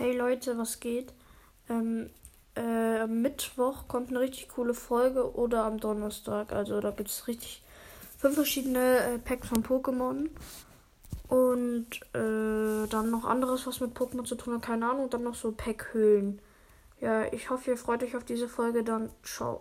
Hey Leute, was geht? Ähm, äh, am Mittwoch kommt eine richtig coole Folge oder am Donnerstag. Also da gibt es richtig fünf verschiedene äh, Packs von Pokémon. Und äh, dann noch anderes, was mit Pokémon zu tun hat, keine Ahnung. Und dann noch so Packhöhlen. Ja, ich hoffe, ihr freut euch auf diese Folge. Dann ciao.